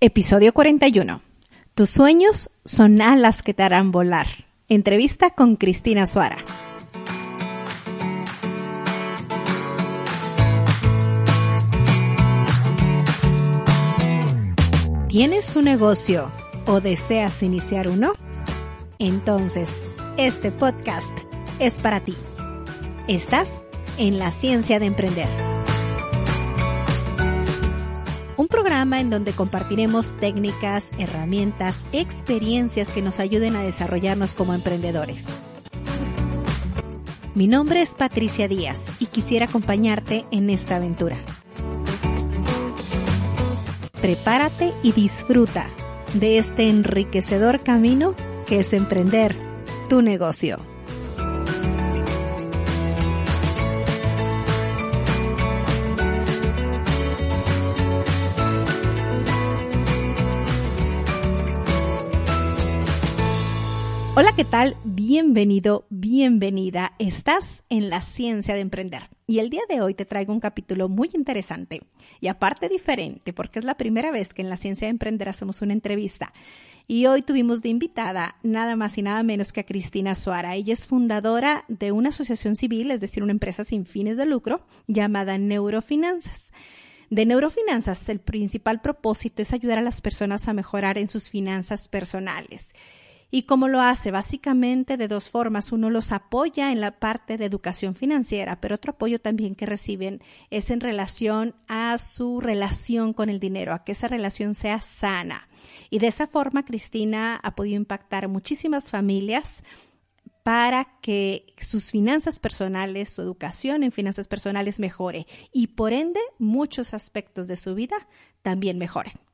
Episodio 41. Tus sueños son alas que te harán volar. Entrevista con Cristina Suara. ¿Tienes un negocio o deseas iniciar uno? Entonces, este podcast es para ti. Estás en la ciencia de emprender un programa en donde compartiremos técnicas, herramientas, experiencias que nos ayuden a desarrollarnos como emprendedores. Mi nombre es Patricia Díaz y quisiera acompañarte en esta aventura. Prepárate y disfruta de este enriquecedor camino que es emprender tu negocio. ¿Qué tal? Bienvenido, bienvenida. Estás en la ciencia de emprender. Y el día de hoy te traigo un capítulo muy interesante y aparte diferente, porque es la primera vez que en la ciencia de emprender hacemos una entrevista. Y hoy tuvimos de invitada nada más y nada menos que a Cristina Suara. Ella es fundadora de una asociación civil, es decir, una empresa sin fines de lucro llamada Neurofinanzas. De Neurofinanzas, el principal propósito es ayudar a las personas a mejorar en sus finanzas personales. ¿Y cómo lo hace? Básicamente de dos formas. Uno los apoya en la parte de educación financiera, pero otro apoyo también que reciben es en relación a su relación con el dinero, a que esa relación sea sana. Y de esa forma, Cristina ha podido impactar muchísimas familias para que sus finanzas personales, su educación en finanzas personales mejore y por ende muchos aspectos de su vida también mejoren.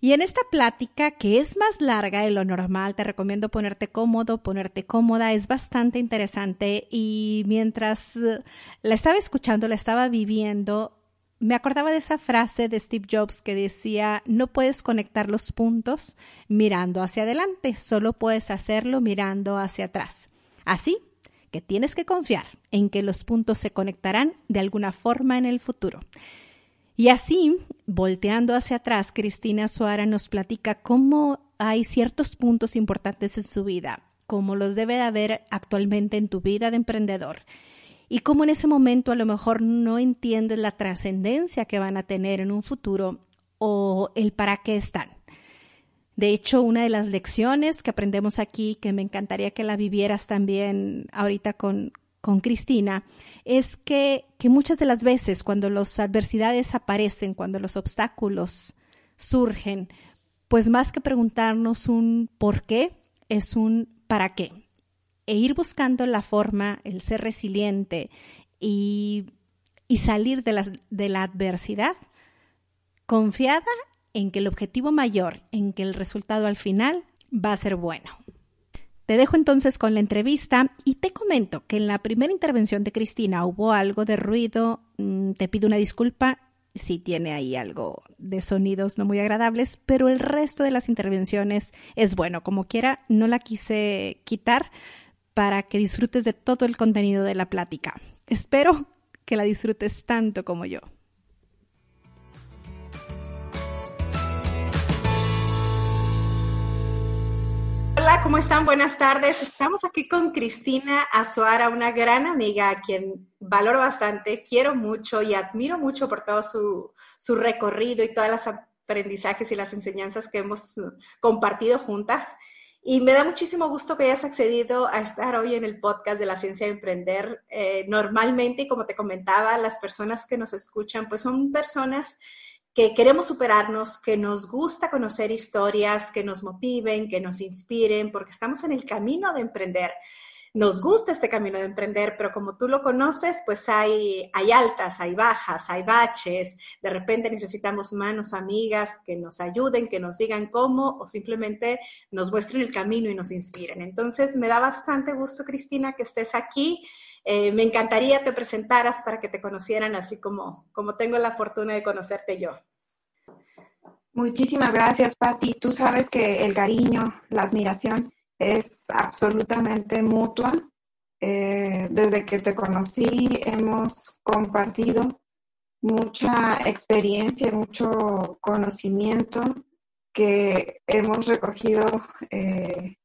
Y en esta plática, que es más larga de lo normal, te recomiendo ponerte cómodo, ponerte cómoda, es bastante interesante y mientras eh, la estaba escuchando, la estaba viviendo, me acordaba de esa frase de Steve Jobs que decía, no puedes conectar los puntos mirando hacia adelante, solo puedes hacerlo mirando hacia atrás. Así que tienes que confiar en que los puntos se conectarán de alguna forma en el futuro. Y así, volteando hacia atrás, Cristina Suara nos platica cómo hay ciertos puntos importantes en su vida, cómo los debe de haber actualmente en tu vida de emprendedor. Y cómo en ese momento a lo mejor no entiendes la trascendencia que van a tener en un futuro o el para qué están. De hecho, una de las lecciones que aprendemos aquí, que me encantaría que la vivieras también ahorita con, con Cristina es que, que muchas de las veces cuando las adversidades aparecen, cuando los obstáculos surgen, pues más que preguntarnos un por qué, es un para qué. E ir buscando la forma, el ser resiliente y, y salir de de la adversidad confiada en que el objetivo mayor, en que el resultado al final va a ser bueno. Te dejo entonces con la entrevista y te comento que en la primera intervención de Cristina hubo algo de ruido. Mm, te pido una disculpa si tiene ahí algo de sonidos no muy agradables, pero el resto de las intervenciones es bueno. Como quiera, no la quise quitar para que disfrutes de todo el contenido de la plática. Espero que la disfrutes tanto como yo. ¿Cómo están? Buenas tardes. Estamos aquí con Cristina Azuara, una gran amiga a quien valoro bastante, quiero mucho y admiro mucho por todo su, su recorrido y todos los aprendizajes y las enseñanzas que hemos compartido juntas. Y me da muchísimo gusto que hayas accedido a estar hoy en el podcast de la ciencia de emprender. Eh, normalmente, como te comentaba, las personas que nos escuchan, pues son personas que queremos superarnos, que nos gusta conocer historias que nos motiven, que nos inspiren, porque estamos en el camino de emprender. Nos gusta este camino de emprender, pero como tú lo conoces, pues hay, hay altas, hay bajas, hay baches. De repente necesitamos manos amigas que nos ayuden, que nos digan cómo o simplemente nos muestren el camino y nos inspiren. Entonces, me da bastante gusto, Cristina, que estés aquí. Eh, me encantaría te presentaras para que te conocieran así como, como tengo la fortuna de conocerte yo. Muchísimas gracias, Patti. Tú sabes que el cariño, la admiración es absolutamente mutua. Eh, desde que te conocí hemos compartido mucha experiencia, mucho conocimiento que hemos recogido eh,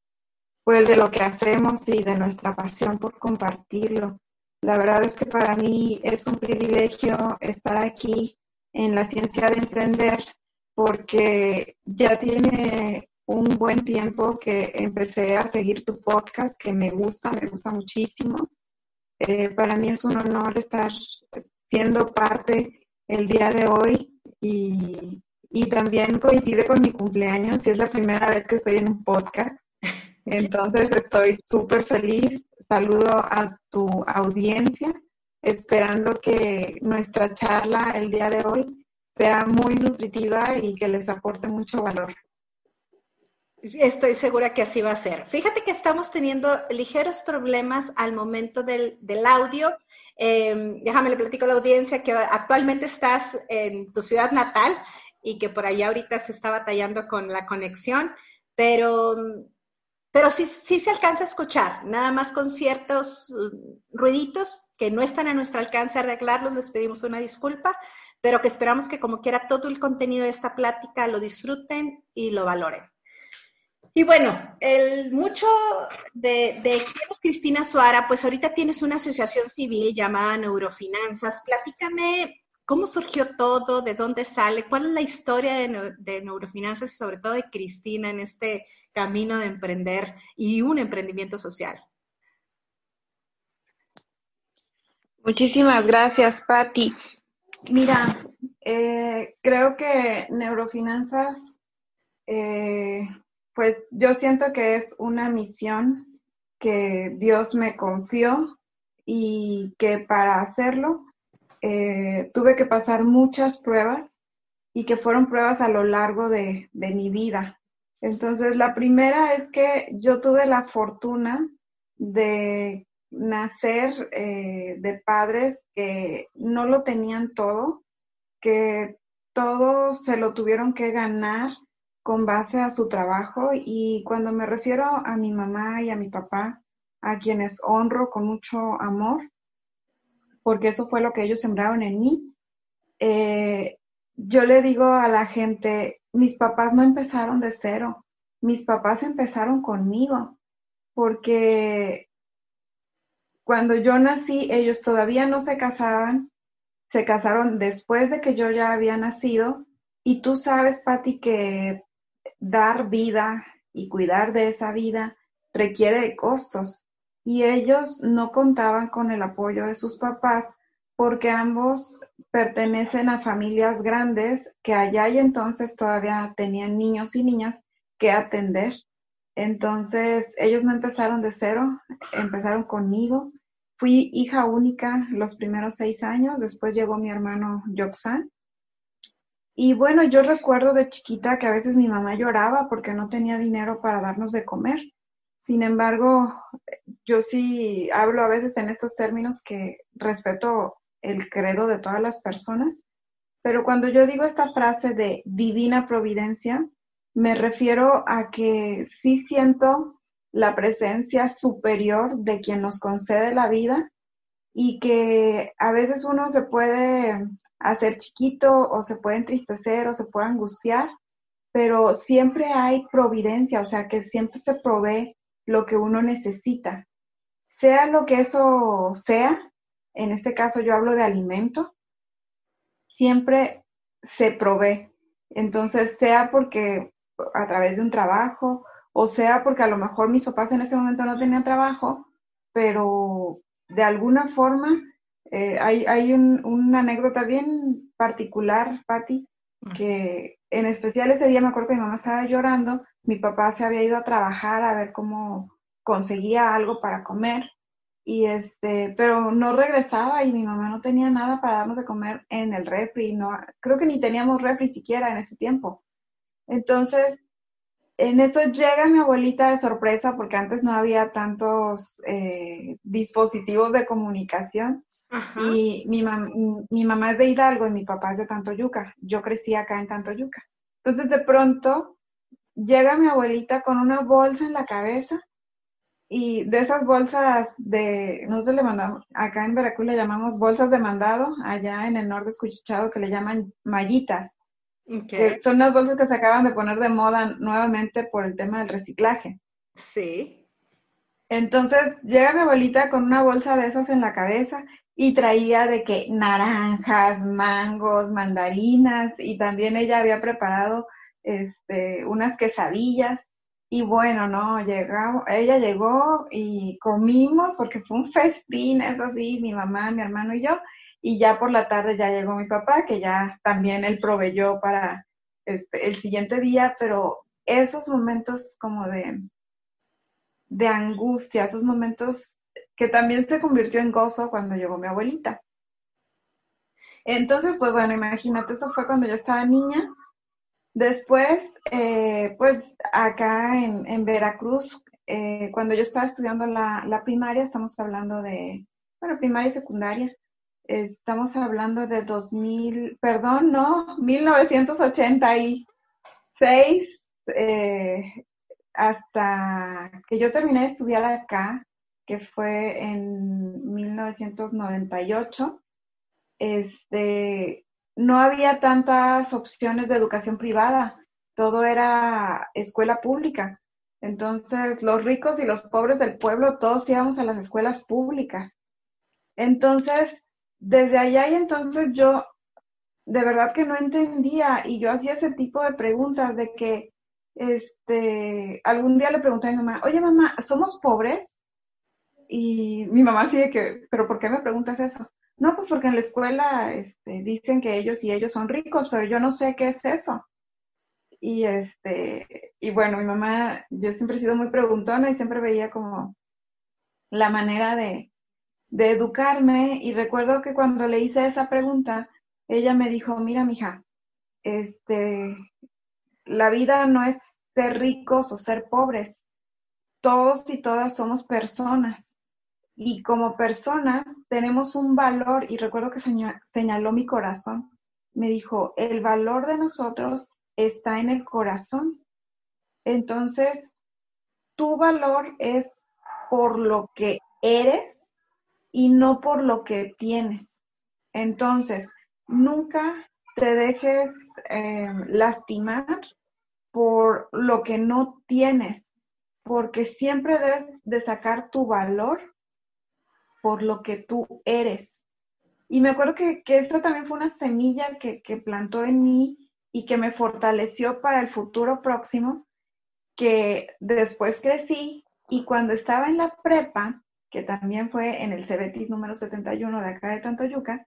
pues de lo que hacemos y de nuestra pasión por compartirlo. La verdad es que para mí es un privilegio estar aquí en la ciencia de emprender porque ya tiene un buen tiempo que empecé a seguir tu podcast, que me gusta, me gusta muchísimo. Eh, para mí es un honor estar siendo parte el día de hoy y, y también coincide con mi cumpleaños y es la primera vez que estoy en un podcast. Entonces estoy súper feliz. Saludo a tu audiencia, esperando que nuestra charla el día de hoy sea muy nutritiva y que les aporte mucho valor. Estoy segura que así va a ser. Fíjate que estamos teniendo ligeros problemas al momento del, audio. Em, déjame le platico a la audiencia que actualmente estás en tu ciudad natal y que por allá ahorita se está batallando con la conexión, pero, pero sí, sí se alcanza a escuchar, nada más con ciertos mm, ruiditos que no están a nuestro alcance arreglarlos, les pedimos una disculpa, pero que esperamos que como quiera todo el contenido de esta plática lo disfruten y lo valoren. Y bueno, el mucho de, Cristina Suara, pues ahorita tienes una asociación civil llamada Neurofinanzas. Platícame cómo surgió todo, de dónde sale, cuál es la historia de, Neurofinanzas y sobre todo de Cristina en este camino de emprender y un emprendimiento social. Muchísimas gracias, Patti. Mira, eh, creo que Neurofinanzas eh, pues yo siento que es una misión que Dios me confió y que para hacerlo eh, tuve que pasar muchas pruebas y que fueron pruebas a lo largo de, mi vida. Entonces, la primera es que yo tuve la fortuna de nacer eh, de padres que no lo tenían todo, que todo se lo tuvieron que ganar con base a su trabajo y cuando me refiero a mi mamá y a mi papá, a quienes honro con mucho amor, porque eso fue lo que ellos sembraron en mí, eh, yo le digo a la gente, mis papás no empezaron de cero, mis papás empezaron conmigo, porque cuando yo nací, ellos todavía no se casaban, se casaron después de que yo ya había nacido, y tú sabes, Patti, que dar vida y cuidar de esa vida requiere de costos y ellos no contaban con el apoyo de sus papás porque ambos pertenecen a familias grandes que allá y entonces todavía tenían niños y niñas que atender. Entonces ellos no empezaron de cero, empezaron conmigo. Fui hija única los primeros seis años, después llegó mi hermano Yoxan y bueno, yo recuerdo de chiquita que a veces mi mamá lloraba porque no tenía dinero para darnos de comer. Sin embargo, yo sí hablo a veces en estos términos que respeto el credo de todas las personas, pero cuando yo digo esta frase de divina providencia, me refiero a que sí siento la presencia superior de quien nos concede la vida y que a veces uno se puede hacer chiquito o se puede entristecer o se puede angustiar, pero siempre hay providencia, o sea que siempre se provee lo que uno necesita. Sea lo que eso sea, en este caso yo hablo de alimento, siempre se provee. Entonces, sea porque a través de un trabajo, o sea porque a lo mejor mis papás en ese momento no tenían trabajo, pero de alguna forma eh, hay, hay una anécdota bien particular, Patti, que en especial ese día me acuerdo que mi mamá estaba llorando, mi papá se había ido a trabajar a ver cómo conseguía algo para comer y este, pero no regresaba y mi mamá no tenía nada para darnos de comer en el refri, no, creo que ni teníamos refri siquiera en ese tiempo. Entonces, en eso llega mi abuelita de sorpresa porque antes no había tantos eh, dispositivos de comunicación y mi, mi, mamá es de Hidalgo y mi papá es de Tantoyuca. Yo crecí acá en Tantoyuca. Entonces de pronto llega mi abuelita con una bolsa en la cabeza y de esas bolsas de, nosotros le mandamos, acá en Veracruz le llamamos bolsas de mandado, allá en el norte escuchado que le llaman mallitas Que son las bolsas que se acaban de poner de moda nuevamente por el tema del reciclaje. Sí. Entonces llega mi abuelita con una bolsa de esas en la cabeza y traía de que naranjas, mangos, mandarinas y también ella había preparado este, unas quesadillas y bueno, no, llegamos, ella llegó y comimos porque fue un festín, eso sí, mi mamá, mi hermano y yo, y ya por la tarde ya llegó mi papá, que ya también él proveyó para este, el siguiente día, pero esos momentos como de, de angustia, esos momentos que también se convirtió en gozo cuando llegó mi abuelita. Entonces, pues bueno, imagínate, eso fue cuando yo estaba niña. Después, eh, pues acá en, Veracruz, eh, cuando yo estaba estudiando la, la, primaria, estamos hablando de, bueno, primaria y secundaria, Estamos hablando de 2000, perdón, no, 1986, eh, hasta que yo terminé de estudiar acá, que fue en 1998, este, no había tantas opciones de educación privada, todo era escuela pública. Entonces, los ricos y los pobres del pueblo, todos íbamos a las escuelas públicas. Entonces, desde allá y entonces yo de verdad que no entendía y yo hacía ese tipo de preguntas de que este algún día le pregunté a mi mamá, oye mamá, ¿somos pobres? Y mi mamá sigue que, pero ¿por qué me preguntas eso? No, pues porque en la escuela este, dicen que ellos y ellos son ricos, pero yo no sé qué es eso. Y este, y bueno, mi mamá, yo siempre he sido muy preguntona y siempre veía como la manera de, de educarme y recuerdo que cuando le hice esa pregunta, ella me dijo, mira, mija, este, la vida no es ser ricos o ser pobres. Todos y todas somos personas. Y como personas tenemos un valor, y recuerdo que señaló mi corazón. Me dijo, el valor de nosotros está en el corazón. Entonces, tu valor es por lo que eres y no por lo que tienes. Entonces, nunca te dejes eh, lastimar por lo que no tienes, porque siempre debes de sacar tu valor por lo que tú eres. Y me acuerdo que, que esta también fue una semilla que, que plantó en mí y que me fortaleció para el futuro próximo, que después crecí y cuando estaba en la prepa, que también fue en el Cebetis número 71 de acá de Tantoyuca,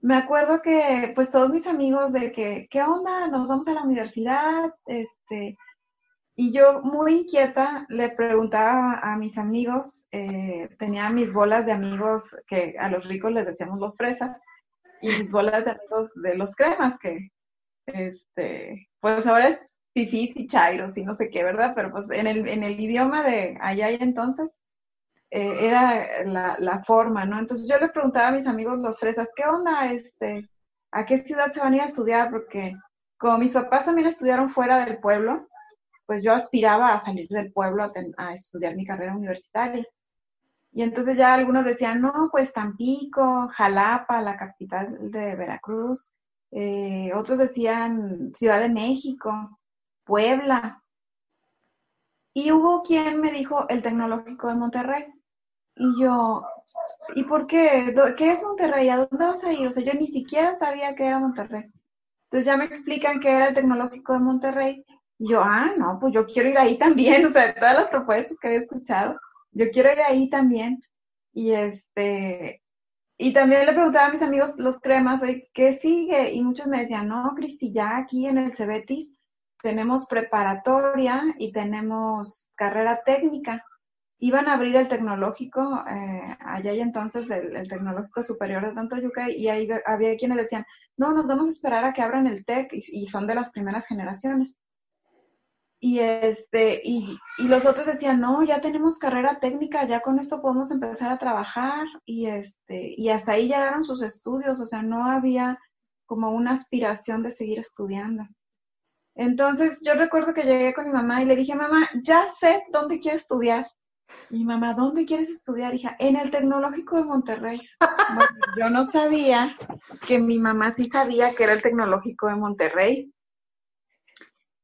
me acuerdo que pues todos mis amigos de que, ¿qué onda? Nos vamos a la universidad, este, y yo muy inquieta le preguntaba a mis amigos, eh, tenía mis bolas de amigos que a los ricos les decíamos los fresas, y mis bolas de amigos de los cremas, que este, pues ahora es fifís y chairos y no sé qué, ¿verdad? Pero pues en el, en el idioma de allá y entonces, eh, era la, la, forma, ¿no? Entonces yo les preguntaba a mis amigos los fresas, ¿qué onda? Este, ¿A qué ciudad se van a ir a estudiar? Porque como mis papás también estudiaron fuera del pueblo, pues yo aspiraba a salir del pueblo a, a estudiar mi carrera universitaria. Y entonces ya algunos decían, no, pues Tampico, Jalapa, la capital de Veracruz. Eh, otros decían Ciudad de México, Puebla. Y hubo quien me dijo el Tecnológico de Monterrey. Y yo, ¿y por qué? ¿Qué es Monterrey? ¿A dónde vas a ir? O sea, yo ni siquiera sabía que era Monterrey. Entonces ya me explican que era el tecnológico de Monterrey. Y yo, ah, no, pues yo quiero ir ahí también. O sea, de todas las propuestas que había escuchado, yo quiero ir ahí también. Y este, y también le preguntaba a mis amigos los cremas, oye, ¿qué sigue? Y muchos me decían, no, Cristi, ya aquí en el Cebetis tenemos preparatoria y tenemos carrera técnica iban a abrir el tecnológico, eh, allá y entonces el, tecnológico superior de Tantoyuca, y ahí había quienes decían, no, nos vamos a esperar a que abran el TEC, y, son de las primeras generaciones. Y, este, y, y, los otros decían, no, ya tenemos carrera técnica, ya con esto podemos empezar a trabajar, y, este, y hasta ahí llegaron sus estudios, o sea, no había como una aspiración de seguir estudiando. Entonces yo recuerdo que llegué con mi mamá y le dije, mamá, ya sé dónde quiero estudiar. Y mamá, ¿dónde quieres estudiar, hija? En el Tecnológico de Monterrey. yo no sabía que mi mamá sí sabía que era el Tecnológico de Monterrey.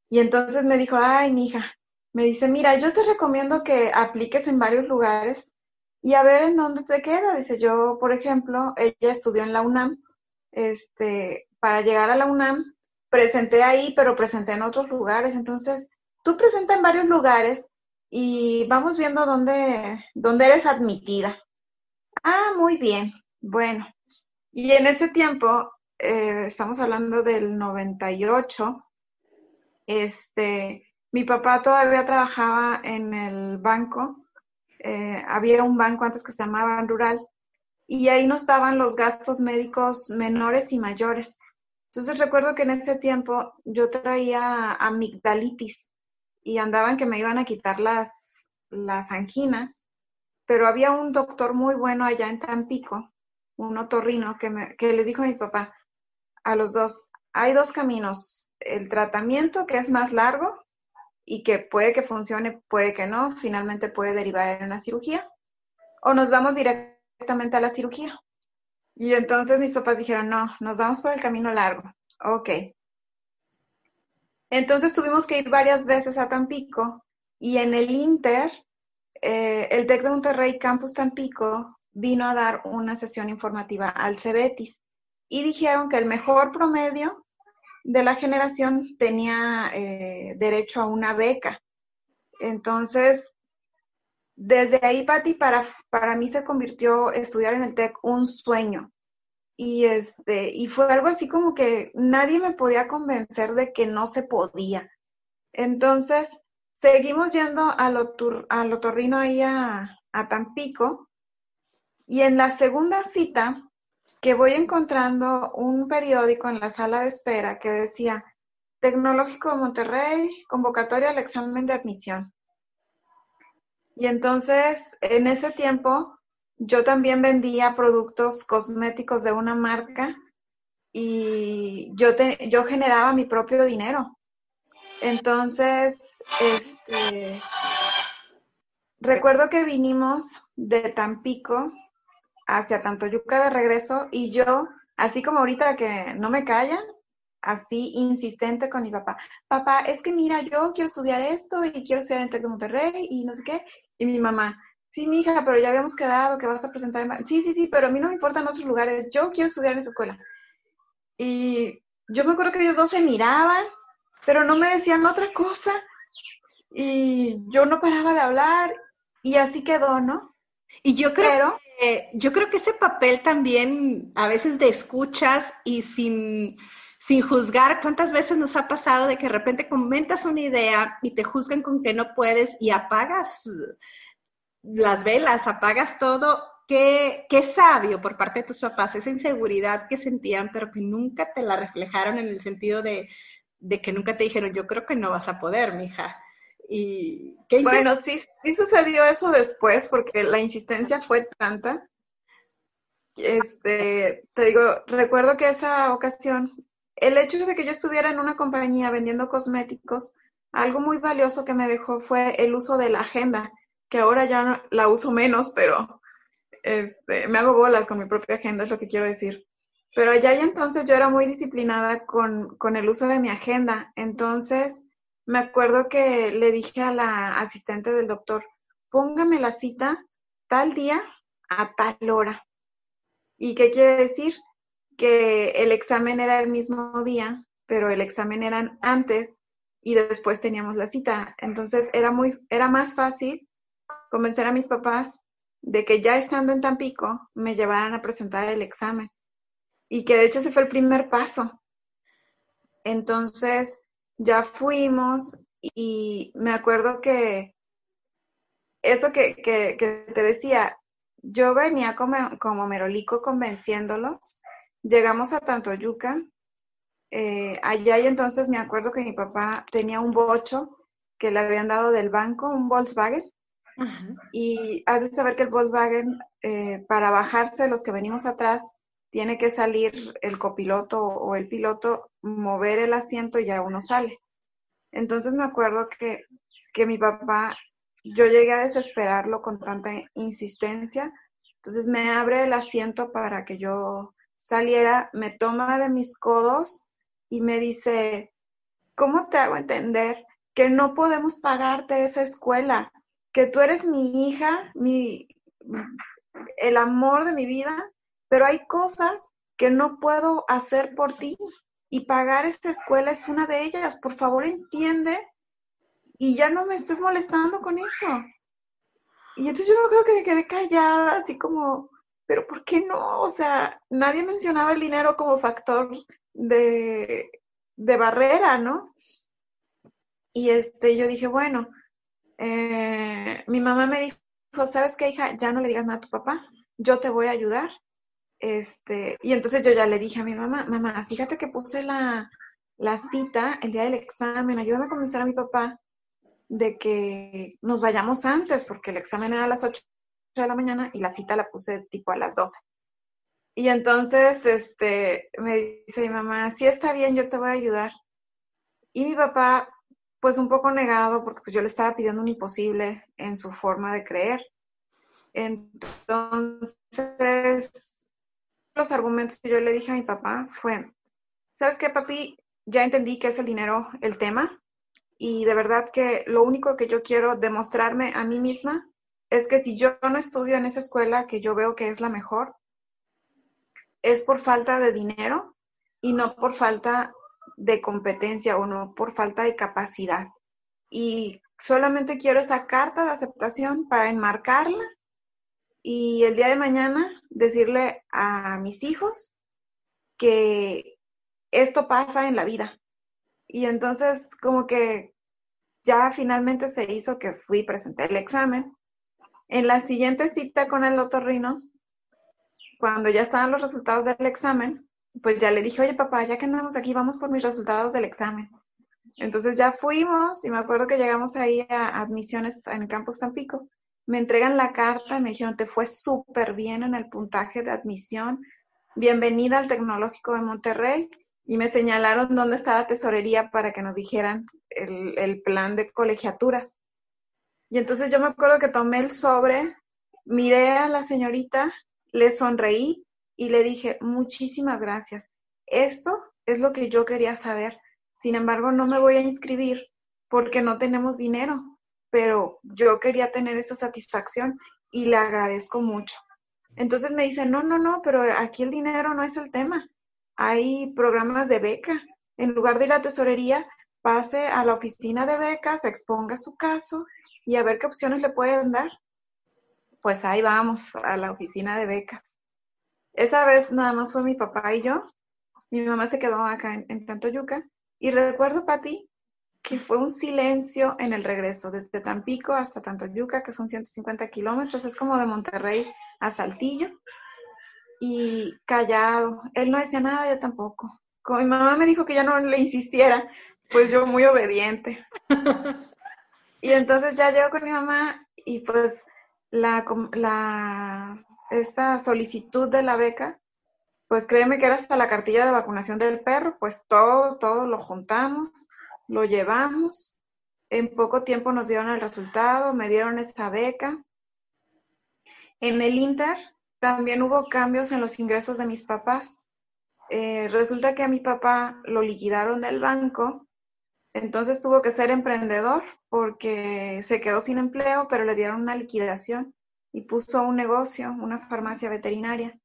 Y entonces me dijo, ay, mi hija, me dice, mira, yo te recomiendo que apliques en varios lugares y a ver en dónde te queda. Dice, yo, por ejemplo, ella estudió en la UNAM, este, para llegar a la UNAM, presenté ahí, pero presenté en otros lugares. Entonces, tú presenta en varios lugares y vamos viendo dónde, dónde eres admitida. Ah, muy bien. Bueno, y en ese tiempo, eh, estamos hablando del 98, este, mi papá todavía trabajaba en el banco, eh, había un banco antes que se llamaba Rural, y ahí no estaban los gastos médicos menores y mayores. Entonces recuerdo que en ese tiempo yo traía amigdalitis y andaban que me iban a quitar las, las anginas, pero había un doctor muy bueno allá en Tampico, un otorrino, que, me, que le dijo a mi papá, a los dos, hay dos caminos, el tratamiento que es más largo y que puede que funcione, puede que no, finalmente puede derivar en una cirugía, o nos vamos directamente a la cirugía. Y entonces mis papás dijeron, no, nos vamos por el camino largo. Ok. Entonces tuvimos que ir varias veces a Tampico y en el Inter, eh, el TEC de Monterrey Campus Tampico vino a dar una sesión informativa al CEBETIS y dijeron que el mejor promedio de la generación tenía eh, derecho a una beca. Entonces, desde ahí, Patti, para, para mí se convirtió estudiar en el TEC un sueño. Y, este, y fue algo así como que nadie me podía convencer de que no se podía. Entonces, seguimos yendo al, otorrino ahí a, a Tampico. Y en la segunda cita, que voy encontrando un periódico en la sala de espera que decía Tecnológico de Monterrey, convocatoria al examen de admisión. Y entonces, en ese tiempo, yo también vendía productos cosméticos de una marca y yo, yo generaba mi propio dinero. Entonces, este, recuerdo que vinimos de Tampico hacia Tantoyuca de regreso y yo, así como ahorita que no me callan, así insistente con mi papá. Papá, es que mira, yo quiero estudiar esto y quiero estudiar en Tec de Monterrey y no sé qué. Y mi mamá, sí, mi hija, pero ya habíamos quedado que vas a presentar. Sí, sí, sí, pero a mí no me importan otros lugares. Yo quiero estudiar en esa escuela. Y yo me acuerdo que ellos dos se miraban, pero no me decían otra cosa. Y yo no paraba de hablar y así quedó, ¿no? Y yo creo, que, yo creo que ese papel también a veces de escuchas y sin, sin juzgar, ¿cuántas veces nos ha pasado de que de repente comentas una idea y te juzgan con que no puedes y apagas las velas, apagas todo? Qué, qué sabio por parte de tus papás, esa inseguridad que sentían, pero que nunca te la reflejaron en el sentido de, de que nunca te dijeron, yo creo que no vas a poder, mija y bueno, sí, sí sucedió eso después porque la insistencia fue tanta. Este, te digo, recuerdo que esa ocasión, el hecho de que yo estuviera en una compañía vendiendo cosméticos, algo muy valioso que me dejó fue el uso de la agenda, que ahora ya la uso menos, pero este, me hago bolas con mi propia agenda, es lo que quiero decir. Pero allá y entonces yo era muy disciplinada con, con el uso de mi agenda. Entonces, me acuerdo que le dije a la asistente del doctor, póngame la cita tal día a tal hora. ¿Y qué quiere decir? Que el examen era el mismo día, pero el examen era antes y después teníamos la cita. Entonces era muy, era más fácil convencer a mis papás de que ya estando en Tampico me llevaran a presentar el examen. Y que de hecho ese fue el primer paso. Entonces, ya fuimos y me acuerdo que eso que, te decía, yo venía como, como merolico convenciéndolos, llegamos a Tantoyuca, eh, allá y entonces me acuerdo que mi papá tenía un bocho que le habían dado del banco, un Volkswagen, y has de saber que el Volkswagen, eh, para bajarse los que venimos atrás, tiene que salir el copiloto o el piloto, mover el asiento y ya uno sale. Entonces me acuerdo que, que mi papá, yo llegué a desesperarlo con tanta insistencia, entonces me abre el asiento para que yo saliera, me toma de mis codos y me dice, ¿cómo te hago entender que no podemos pagarte esa escuela? Que tú eres mi hija, mi, el amor de mi vida, pero hay cosas que no puedo hacer por ti y pagar esta escuela es una de ellas. Por favor, entiende y ya no me estés molestando con eso. Y entonces yo creo que me quedé callada, así como, pero ¿por qué no? O sea, nadie mencionaba el dinero como factor de, de barrera, ¿no? Y este, yo dije, bueno, eh, mi mamá me dijo, ¿sabes qué, hija? Ya no le digas nada a tu papá, yo te voy a ayudar. Este, y entonces yo ya le dije a mi mamá, mamá, fíjate que puse la, cita el día del examen, ayúdame a convencer a mi papá de que nos vayamos antes, porque el examen era a las 8 de la mañana y la cita la puse tipo a las 12. Y entonces, este, me dice mi mamá, sí está bien, yo te voy a ayudar. Y mi papá, pues un poco negado, porque pues yo le estaba pidiendo un imposible en su forma de creer. Entonces, los argumentos que yo le dije a mi papá fue, ¿sabes qué, papi? Ya entendí que es el dinero el tema, y de verdad que lo único que yo quiero demostrarme a mí misma es que si yo no estudio en esa escuela que yo veo que es la mejor, es por falta de dinero y no por falta de competencia o no por falta de capacidad. Y solamente quiero esa carta de aceptación para enmarcarla y el día de mañana decirle a mis hijos que esto pasa en la vida, y entonces como que ya finalmente se hizo que fui, presenté el examen. En la siguiente cita con el otorrino, cuando ya estaban los resultados del examen, pues ya le dije, oye papá, ya que andamos aquí, vamos por mis resultados del examen. Entonces ya fuimos y me acuerdo que llegamos ahí a admisiones en el campus Tampico. Me entregan la carta y me dijeron, te fue súper bien en el puntaje de admisión. Bienvenida al Tecnológico de Monterrey y me señalaron dónde estaba tesorería para que nos dijeran el, plan de colegiaturas. Y entonces yo me acuerdo que tomé el sobre, miré a la señorita, le sonreí y le dije, muchísimas gracias. Esto es lo que yo quería saber. Sin embargo, no me voy a inscribir porque no tenemos dinero, pero yo quería tener esa satisfacción y le agradezco mucho. Entonces me dice, no, no, no, pero aquí el dinero no es el tema hay programas de beca. En lugar de ir a tesorería, pase a la oficina de becas, exponga su caso y a ver qué opciones le pueden dar. Pues ahí vamos, a la oficina de becas. Esa vez nada más fue mi papá y yo. Mi mamá se quedó acá en, en Tantoyuca. Y recuerdo, Pati, que fue un silencio en el regreso, desde Tampico hasta Tantoyuca, que son 150 kilómetros, es como de Monterrey a Saltillo y callado. Él no decía nada, yo tampoco. Como mi mamá me dijo que ya no le insistiera, pues yo muy obediente. y entonces ya llego con mi mamá y pues la, la, esta solicitud de la beca, pues créeme que era hasta la cartilla de vacunación del perro, pues todo, todo lo juntamos, lo llevamos. En poco tiempo nos dieron el resultado, me dieron esa beca. En el Inter, también hubo cambios en los ingresos de mis papás. Eh, resulta que a mi papá lo liquidaron del banco, entonces tuvo que ser emprendedor porque se quedó sin empleo, pero le dieron una liquidación y puso un negocio, una farmacia veterinaria.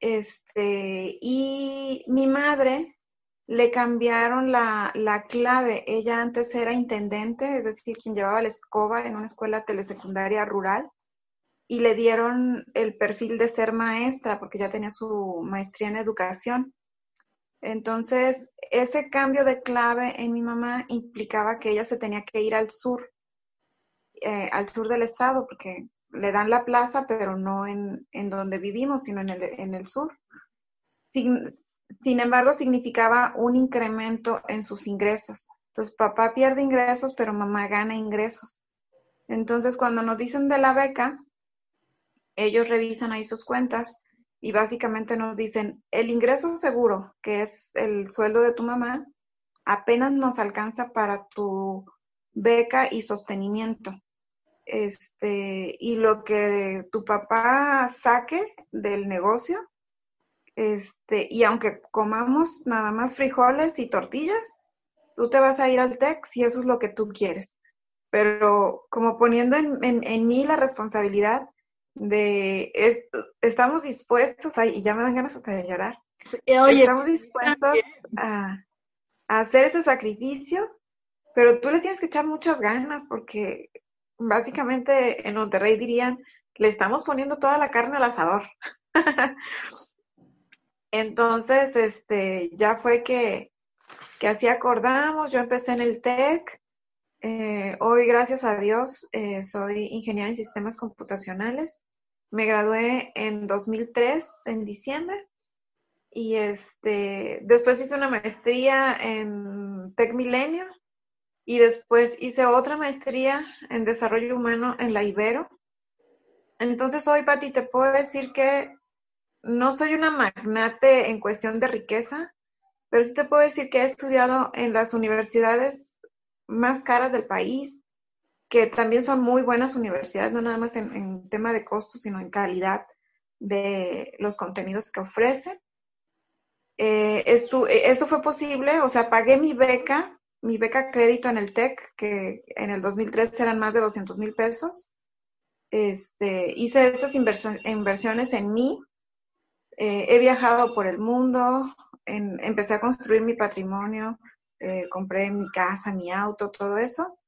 Este, y mi madre le cambiaron la, la, clave. Ella antes era intendente, es decir, quien llevaba la escoba en una escuela telesecundaria rural y le dieron el perfil de ser maestra porque ya tenía su maestría en educación. Entonces, ese cambio de clave en mi mamá implicaba que ella se tenía que ir al sur, eh, al sur del estado, porque le dan la plaza, pero no en, donde vivimos, sino en el, en el sur. Sin, sin embargo, significaba un incremento en sus ingresos. Entonces, papá pierde ingresos, pero mamá gana ingresos. Entonces, cuando nos dicen de la beca, ellos revisan ahí sus cuentas y básicamente nos dicen, el ingreso seguro, que es el sueldo de tu mamá, apenas nos alcanza para tu beca y sostenimiento. Este, y lo que tu papá saque del negocio, este, y aunque comamos nada más frijoles y tortillas, tú te vas a ir al TEC si eso es lo que tú quieres. Pero como poniendo en, mí la responsabilidad de, estamos dispuestos, y ya me dan ganas de llorar, estamos dispuestos a, a hacer ese sacrificio, pero tú le tienes que echar muchas ganas porque básicamente en Monterrey dirían, le estamos poniendo toda la carne al asador. Entonces, este, ya fue que, que así acordamos, yo empecé en el TEC, eh, hoy gracias a Dios eh, soy ingeniera en sistemas computacionales, me gradué en 2003, en diciembre, y este, después hice una maestría en Tech Milenio, y después hice otra maestría en desarrollo humano en la Ibero. Entonces hoy, Pati, te puedo decir que no soy una magnate en cuestión de riqueza, pero sí te puedo decir que he estudiado en las universidades más caras del país, que también son muy buenas universidades, no nada más en, tema de costos, sino en calidad de los contenidos que ofrecen. Eh, esto, esto fue posible, o sea, pagué mi beca mi beca crédito en el TEC, que en el 2003 eran más de 200 mil pesos. Este, hice estas inversiones en mí. Eh, he viajado por el mundo, empecé a construir mi patrimonio, eh, compré mi casa, mi auto, todo eso.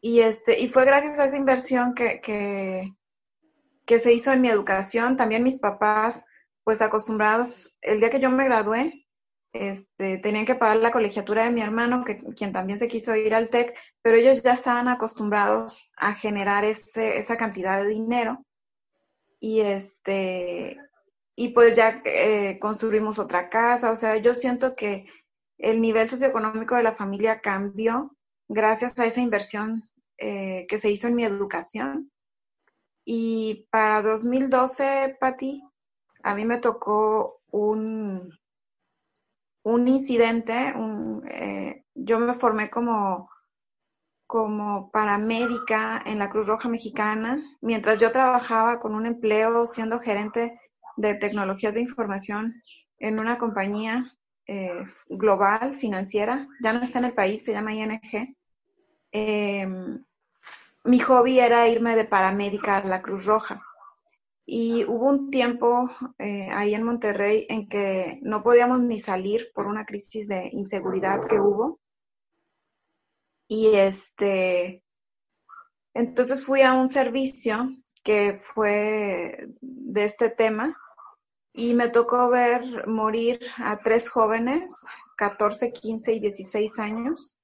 Y, este, y fue gracias a esa inversión que, que, se hizo en mi educación. También mis papás, pues acostumbrados, el día que yo me gradué, este, tenían que pagar la colegiatura de mi hermano, que, quien también se quiso ir al TEC, pero ellos ya estaban acostumbrados a generar ese, esa cantidad de dinero. Y este, y pues ya eh, construimos otra casa. O sea, yo siento que el nivel socioeconómico de la familia cambió gracias a esa inversión eh, que se hizo en mi educación. Y para 2012, Patti, a mí me tocó un, un incidente, eh, yo me formé como, como paramédica en la Cruz Roja Mexicana, mientras yo trabajaba con un empleo siendo gerente de tecnologías de información en una compañía eh, global financiera, ya no está en el país, se llama ING. Em, mi hobby era irme de paramédica a la Cruz Roja. Y hubo un tiempo eh, ahí en Monterrey en que no podíamos ni salir por una crisis de inseguridad que hubo. Y este, entonces fui a un servicio que fue de este tema y me tocó ver morir a tres jóvenes, 14, 15 y 16 años,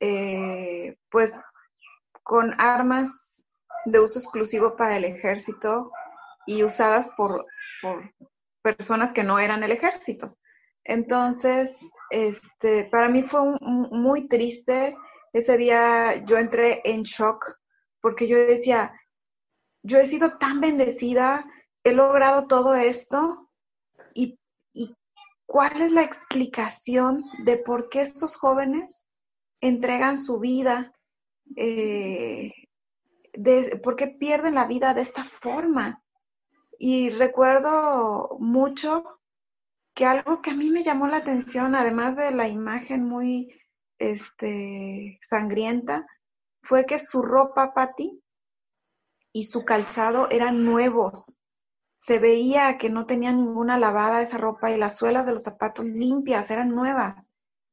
eh, pues con armas de uso exclusivo para el ejército y usadas por, personas que no eran el ejército. Entonces, este, para mí fue muy triste. Ese día yo entré en shock porque yo decía, yo he sido tan bendecida, he logrado todo esto y, cuál es la explicación de por qué estos jóvenes entregan su vida, eh, de, por qué pierden la vida de esta forma. Y recuerdo mucho que algo que a mí me llamó la atención, además de la imagen muy este, sangrienta, fue que su ropa, Patti, y su calzado eran nuevos. Se veía que no tenía ninguna lavada esa ropa y las suelas de los zapatos limpias, eran nuevas.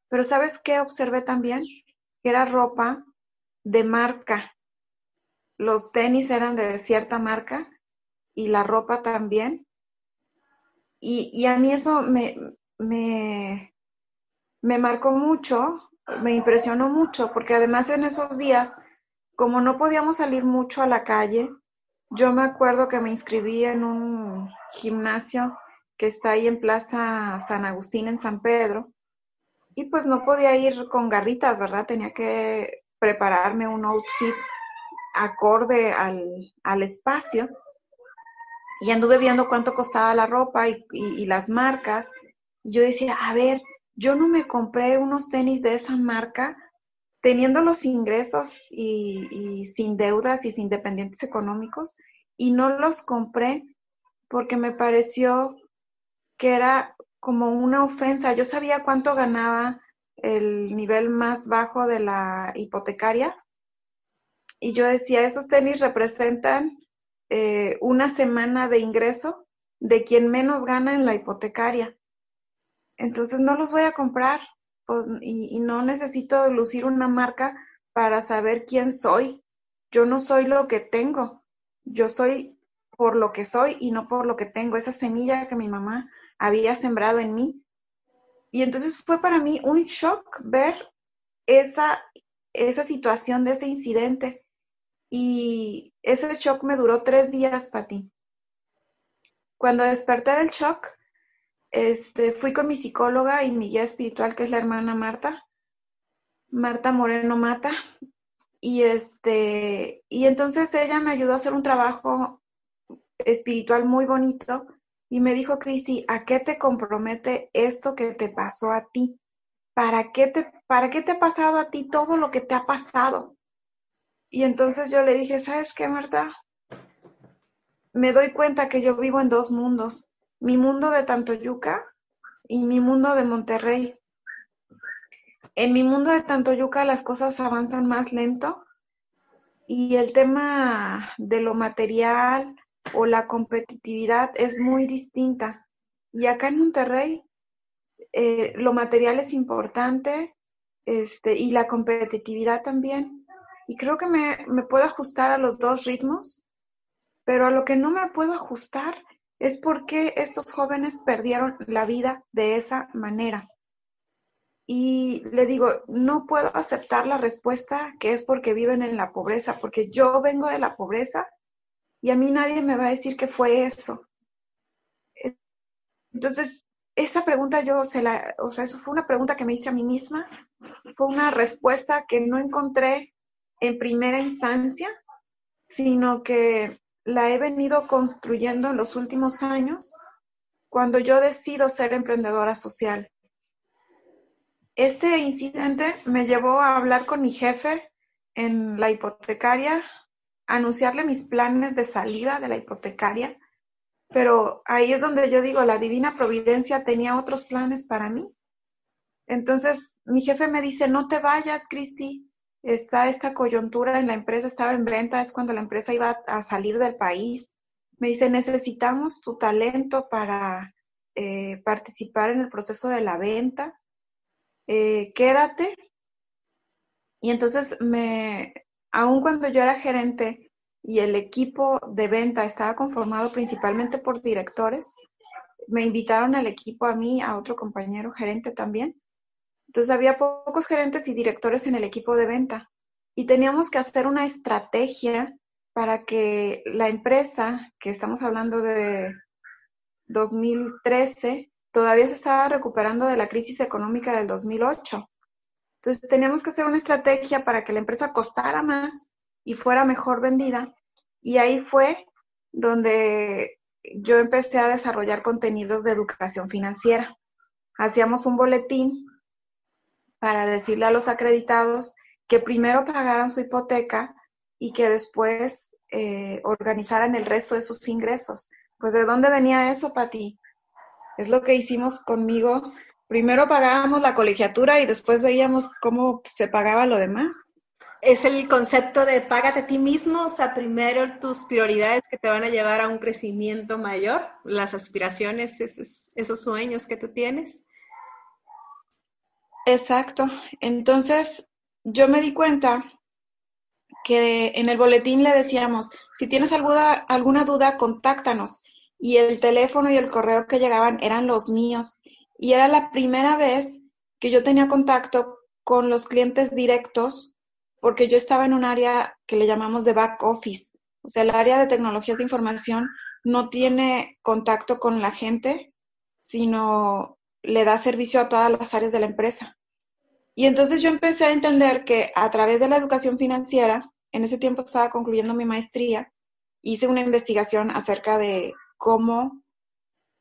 Pero ¿sabes qué observé también? Que era ropa de marca. Los tenis eran de cierta marca y la ropa también. Y, a mí eso me, me, me marcó mucho, me impresionó mucho, porque además en esos días, como no podíamos salir mucho a la calle, yo me acuerdo que me inscribí en un gimnasio que está ahí en Plaza San Agustín en San Pedro, y pues no podía ir con garritas, ¿verdad? Tenía que prepararme un outfit acorde al, al espacio y anduve viendo cuánto costaba la ropa y, las marcas. Y yo decía, a ver, yo no me compré unos tenis de esa marca teniendo los ingresos y, sin deudas y sin dependientes económicos y no los compré porque me pareció que era como una ofensa. Yo sabía cuánto ganaba el nivel más bajo de la hipotecaria. Y yo decía, esos tenis representan eh, una semana de ingreso de quien menos gana en la hipotecaria. Entonces no los voy a comprar y, y no necesito lucir una marca para saber quién soy. Yo no soy lo que tengo, yo soy por lo que soy y no por lo que tengo, esa semilla que mi mamá había sembrado en mí. Y entonces fue para mí un shock ver esa, esa situación de ese incidente. Y ese shock me duró tres días, Pati. Cuando desperté del shock, este, fui con mi psicóloga y mi guía espiritual, que es la hermana Marta, Marta Moreno Mata, y este, y entonces ella me ayudó a hacer un trabajo espiritual muy bonito y me dijo, Cristi, ¿a qué te compromete esto que te pasó a ti? ¿Para qué te, para qué te ha pasado a ti todo lo que te ha pasado? Y entonces yo le dije, ¿sabes qué, Marta? Me doy cuenta que yo vivo en dos mundos, mi mundo de Tantoyuca y mi mundo de Monterrey. En mi mundo de Tantoyuca las cosas avanzan más lento y el tema de lo material o la competitividad es muy distinta. Y acá en Monterrey eh, lo material es importante este, y la competitividad también. Y creo que me, me puedo ajustar a los dos ritmos, pero a lo que no me puedo ajustar es por qué estos jóvenes perdieron la vida de esa manera. Y le digo, no puedo aceptar la respuesta que es porque viven en la pobreza, porque yo vengo de la pobreza y a mí nadie me va a decir que fue eso. Entonces, esa pregunta yo se la, o sea, eso fue una pregunta que me hice a mí misma, fue una respuesta que no encontré en primera instancia, sino que la he venido construyendo en los últimos años cuando yo decido ser emprendedora social. Este incidente me llevó a hablar con mi jefe en la hipotecaria, anunciarle mis planes de salida de la hipotecaria, pero ahí es donde yo digo, la divina providencia tenía otros planes para mí. Entonces, mi jefe me dice, no te vayas, Cristi, está esta coyuntura en la empresa, estaba en venta, es cuando la empresa iba a salir del país. Me dice, necesitamos tu talento para eh, participar en el proceso de la venta eh, quédate. Y entonces me, aun cuando yo era gerente y el equipo de venta estaba conformado principalmente por directores, me invitaron al equipo a mí, a otro compañero gerente también. Entonces había pocos gerentes y directores en el equipo de venta y teníamos que hacer una estrategia para que la empresa, que estamos hablando de 2013, todavía se estaba recuperando de la crisis económica del 2008. Entonces teníamos que hacer una estrategia para que la empresa costara más y fuera mejor vendida. Y ahí fue donde yo empecé a desarrollar contenidos de educación financiera. Hacíamos un boletín para decirle a los acreditados que primero pagaran su hipoteca y que después eh, organizaran el resto de sus ingresos. Pues ¿de dónde venía eso, Pati? Es lo que hicimos conmigo. Primero pagábamos la colegiatura y después veíamos cómo se pagaba lo demás. Es el concepto de págate a ti mismo, o sea, primero tus prioridades que te van a llevar a un crecimiento mayor, las aspiraciones, esos, esos sueños que tú tienes. Exacto. Entonces, yo me di cuenta que en el boletín le decíamos, si tienes alguna, alguna duda, contáctanos y el teléfono y el correo que llegaban eran los míos. Y era la primera vez que yo tenía contacto con los clientes directos porque yo estaba en un área que le llamamos de back office. O sea, el área de tecnologías de información no tiene contacto con la gente, sino le da servicio a todas las áreas de la empresa. Y entonces yo empecé a entender que a través de la educación financiera, en ese tiempo estaba concluyendo mi maestría, hice una investigación acerca de cómo,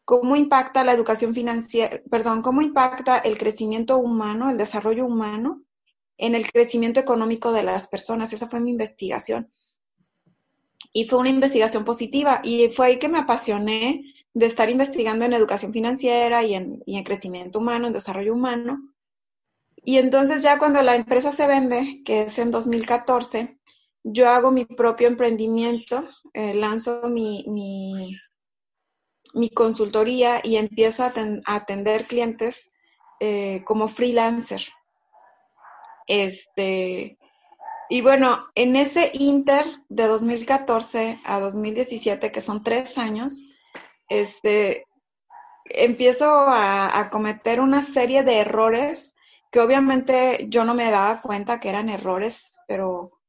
cómo impacta la educación financiera, perdón, cómo impacta el crecimiento humano, el desarrollo humano en el crecimiento económico de las personas. Esa fue mi investigación. Y fue una investigación positiva y fue ahí que me apasioné de estar investigando en educación financiera y en, en crecimiento humano, en desarrollo humano. Y entonces ya cuando la empresa se vende, que es en 2014, yo hago mi propio emprendimiento, eh, lanzo mi, mi, mi, consultoría y empiezo a, atender clientes eh, como freelancer. Este, y bueno, en ese inter de 2014 a 2017, que son tres años, este, empiezo a, cometer una serie de errores que obviamente yo no me daba cuenta que eran errores, pero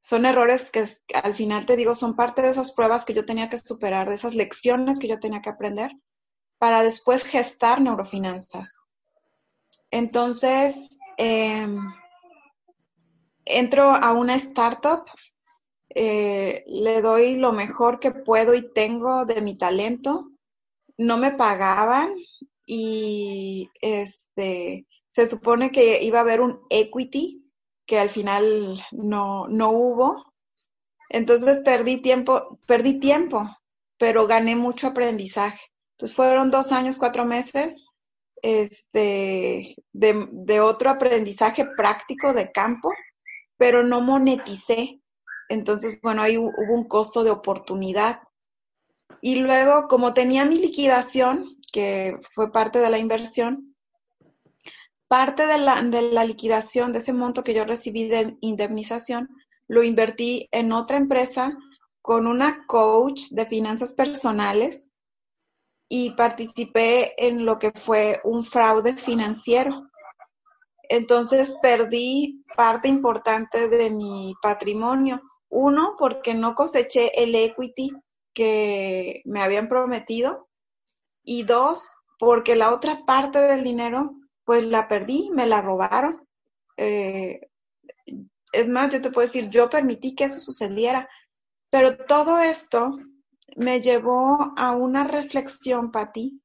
son errores que al final te digo son parte de esas pruebas que yo tenía que superar, de esas lecciones que yo tenía que aprender para después gestar neurofinanzas. Entonces, em, entro a una startup, eh, le doy lo mejor que puedo y tengo de mi talento, no me pagaban y este se supone que iba a haber un equity que al final no, no hubo. Entonces perdí tiempo, perdí tiempo, pero gané mucho aprendizaje. Entonces fueron dos años, cuatro meses este, de, de otro aprendizaje práctico de campo, pero no moneticé. Entonces, bueno, ahí hubo un costo de oportunidad. Y luego, como tenía mi liquidación, que fue parte de la inversión, Parte de la, de la liquidación de ese monto que yo recibí de indemnización lo invertí en otra empresa con una coach de finanzas personales y participé en lo que fue un fraude financiero. Entonces perdí parte importante de mi patrimonio. Uno, porque no coseché el equity que me habían prometido. Y dos, porque la otra parte del dinero pues la perdí, me la robaron. Eh, es más, yo te puedo decir, yo permití que eso sucediera, pero todo esto me llevó a una reflexión, Pati,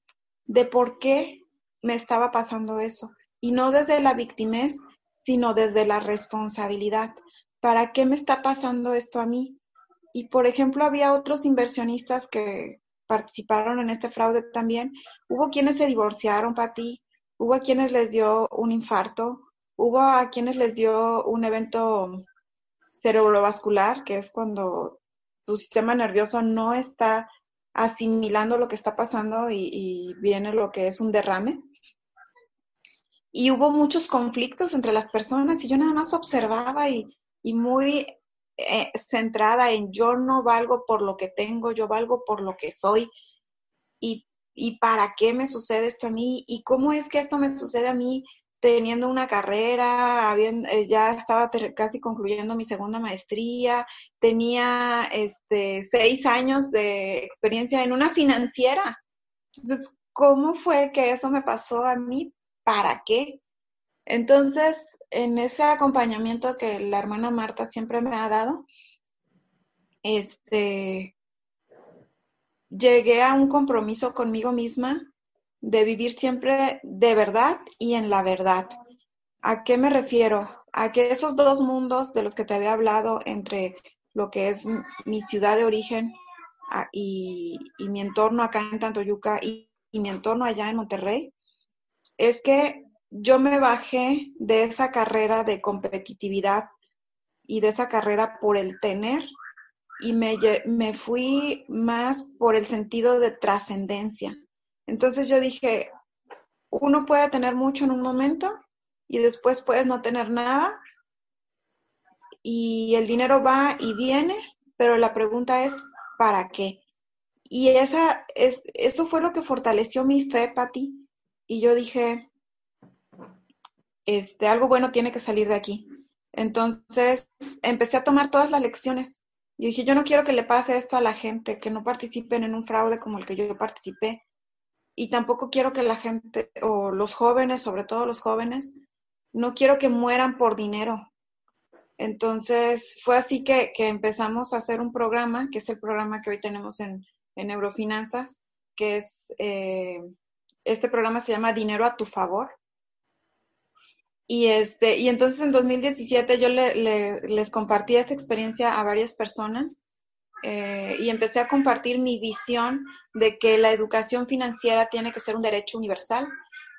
de por qué me estaba pasando eso. Y no desde la victimez, sino desde la responsabilidad. ¿Para qué me está pasando esto a mí? Y por ejemplo, había otros inversionistas que participaron en este fraude también. Hubo quienes se divorciaron, Pati, Hubo a quienes les dio un infarto, hubo a quienes les dio un evento cerebrovascular, que es cuando tu sistema nervioso no está asimilando lo que está pasando y, viene lo que es un derrame. Y hubo muchos conflictos entre las personas y yo nada más observaba y, muy eh, centrada en yo no valgo por lo que tengo, yo valgo por lo que soy. Y y para qué me sucede esto a mí y cómo es que esto me sucede a mí teniendo una carrera, eh, ya estaba casi concluyendo mi segunda maestría, tenía este, seis años de experiencia en una financiera. Entonces, ¿cómo fue que eso me pasó a mí? ¿Para qué? Entonces, en ese acompañamiento que la hermana Marta siempre me ha dado, este, llegué a un compromiso conmigo misma de vivir siempre de verdad y en la verdad. ¿A qué me refiero? A que esos dos mundos de los que te había hablado entre lo que es mi ciudad de origen y, mi entorno acá en Tantoyuca y, y mi entorno allá en Monterrey, es que yo me bajé de esa carrera de competitividad y de esa carrera por el tener y me, me fui más por el sentido de trascendencia. Entonces yo dije, uno puede tener mucho en un momento y después puedes no tener nada y el dinero va y viene, pero la pregunta es, ¿para qué? Y esa es, eso fue lo que fortaleció mi fe, Pati. Y yo dije, este, algo bueno tiene que salir de aquí. Entonces empecé a tomar todas las lecciones y dije, yo no quiero que le pase esto a la gente, que no participen en un fraude como el que yo participé. Y tampoco quiero que la gente, o los jóvenes, sobre todo los jóvenes, no quiero que mueran por dinero. Entonces fue así que, empezamos a hacer un programa, que es el programa que hoy tenemos en, en Neurofinanzas, que es, eh, este programa se llama Dinero a tu favor. Y, este, y entonces en 2017 yo les compartí esta experiencia a varias personas eh, y empecé a compartir mi visión de que la educación financiera tiene que ser un derecho universal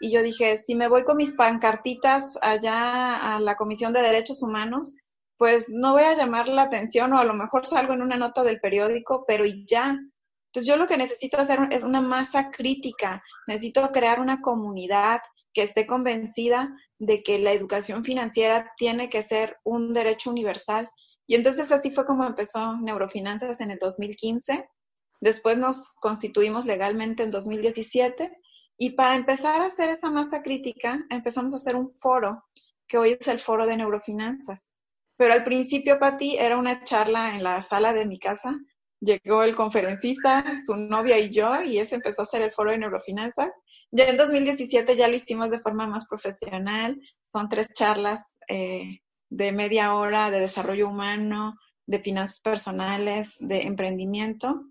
y yo dije, si me voy con mis pancartitas allá a la Comisión de Derechos Humanos, pues no voy a llamar la atención o a lo mejor salgo en una nota del periódico, pero y ya. Entonces yo lo que necesito hacer es una masa crítica, necesito crear una comunidad que esté convencida de que la educación financiera tiene que ser un derecho universal. Y entonces así fue como empezó Neurofinanzas en el 2015. Después nos constituimos legalmente en 2017 y para empezar a hacer esa masa crítica, empezamos a hacer un foro, que hoy es el foro de neurofinanzas. Pero al principio, Pati, era una charla en la sala de mi casa. Llegó el conferencista, su novia y yo, y ese empezó a hacer el foro de neurofinanzas. Ya en 2017 ya lo hicimos de forma más profesional. Son tres charlas eh, de media hora de desarrollo humano, de finanzas personales, de emprendimiento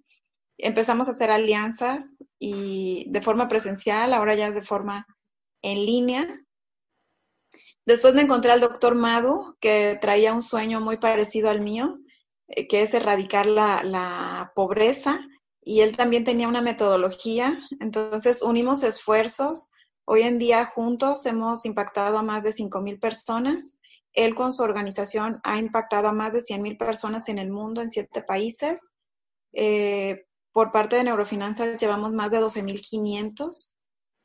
empezamos a hacer alianzas y de forma presencial, ahora ya es de forma en línea. Después me encontré al doctor Madu, que traía un sueño muy parecido al mío, que es erradicar la, la pobreza, y él también tenía una metodología. Entonces unimos esfuerzos. Hoy en día juntos hemos impactado a más de 5.000 personas. Él con su organización ha impactado a más de 100.000 personas en el mundo, en siete países. Eh, por parte de Neurofinanzas llevamos más de 12.500.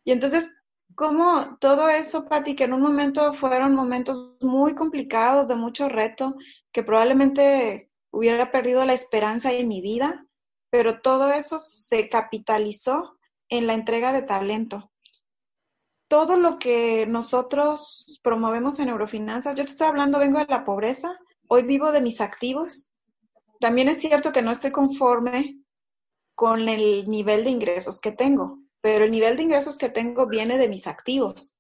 Y entonces, ¿cómo todo eso, Pati, que en un momento fueron momentos muy complicados, de mucho reto, que probablemente hubiera perdido la esperanza en mi vida, pero todo eso se capitalizó en la entrega de talento. Todo lo que nosotros promovemos en Neurofinanzas, yo te estoy hablando, vengo de la pobreza, hoy vivo de mis activos. También es cierto que no estoy conforme con el nivel de ingresos que tengo, pero el nivel de ingresos que tengo viene de mis activos.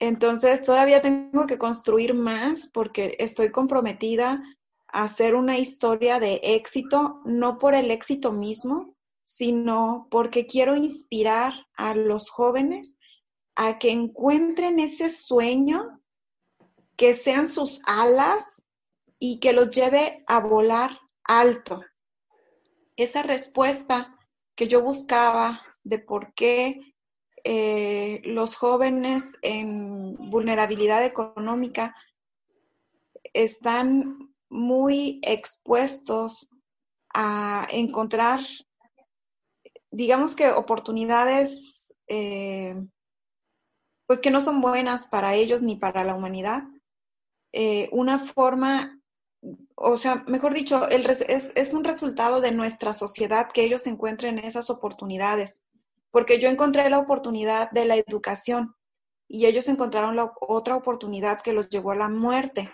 Entonces, todavía tengo que construir más porque estoy comprometida hacer una historia de éxito, no por el éxito mismo, sino porque quiero inspirar a los jóvenes a que encuentren ese sueño, que sean sus alas y que los lleve a volar alto. Esa respuesta que yo buscaba de por qué eh, los jóvenes en vulnerabilidad económica están muy expuestos a encontrar, digamos que oportunidades, eh, pues que no son buenas para ellos ni para la humanidad. Eh, una forma o sea, mejor dicho, es, un resultado de nuestra sociedad que ellos encuentren esas oportunidades, porque yo encontré la oportunidad de la educación y ellos encontraron la otra oportunidad que los llevó a la muerte.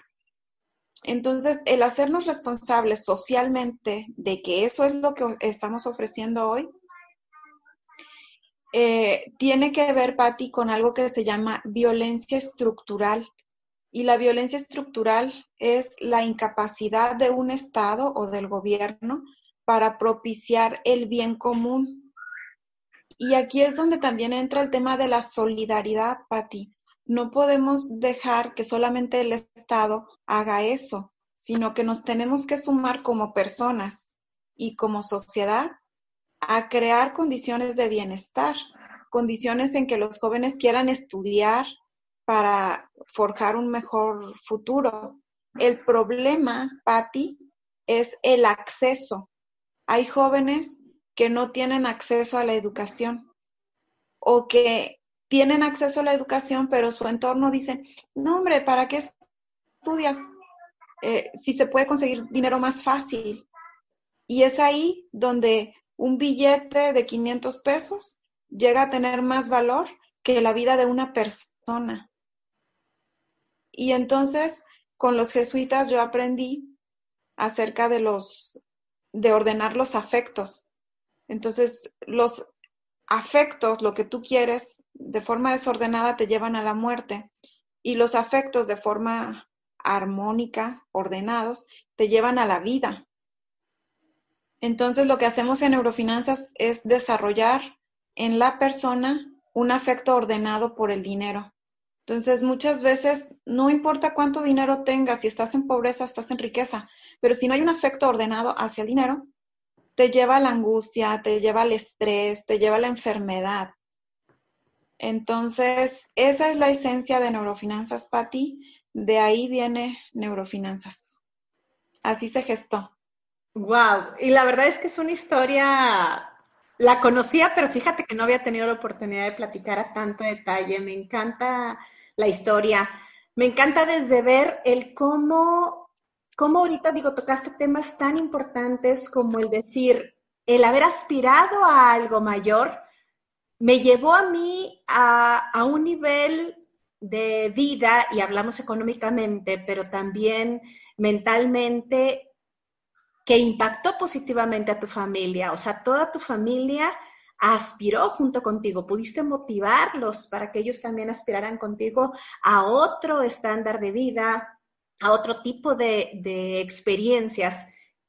Entonces, el hacernos responsables socialmente de que eso es lo que estamos ofreciendo hoy, eh, tiene que ver, Patti, con algo que se llama violencia estructural y la violencia estructural es la incapacidad de un Estado o del gobierno para propiciar el bien común. Y aquí es donde también entra el tema de la solidaridad, Patti. No podemos dejar que solamente el Estado haga eso, sino que nos tenemos que sumar como personas y como sociedad a crear condiciones de bienestar, condiciones en que los jóvenes quieran estudiar, para forjar un mejor futuro. El problema, Patti, es el acceso. Hay jóvenes que no tienen acceso a la educación o que tienen acceso a la educación, pero su entorno dice, no hombre, ¿para qué estudias? Eh, si se puede conseguir dinero más fácil. Y es ahí donde un billete de 500 pesos llega a tener más valor que la vida de una persona. Y entonces, con los jesuitas yo aprendí acerca de los, de ordenar los afectos. Entonces, los afectos, lo que tú quieres, de forma desordenada te llevan a la muerte. Y los afectos de forma armónica, ordenados, te llevan a la vida. Entonces, lo que hacemos en neurofinanzas es desarrollar en la persona un afecto ordenado por el dinero. Entonces, muchas veces no importa cuánto dinero tengas, si estás en pobreza, estás en riqueza, pero si no hay un afecto ordenado hacia el dinero, te lleva a la angustia, te lleva al estrés, te lleva a la enfermedad. Entonces, esa es la esencia de neurofinanzas, Patti. De ahí viene neurofinanzas. Así se gestó. Wow, y la verdad es que es una historia, la conocía, pero fíjate que no había tenido la oportunidad de platicar a tanto detalle. Me encanta la historia. Me encanta desde ver el cómo, cómo ahorita digo, tocaste temas tan importantes como el decir, el haber aspirado a algo mayor, me llevó a mí a, a un nivel de vida, y hablamos económicamente, pero también mentalmente, que impactó positivamente a tu familia. O sea, toda tu familia aspiró junto contigo, pudiste motivarlos para que ellos también aspiraran contigo a otro estándar de vida, a otro tipo de, de experiencias,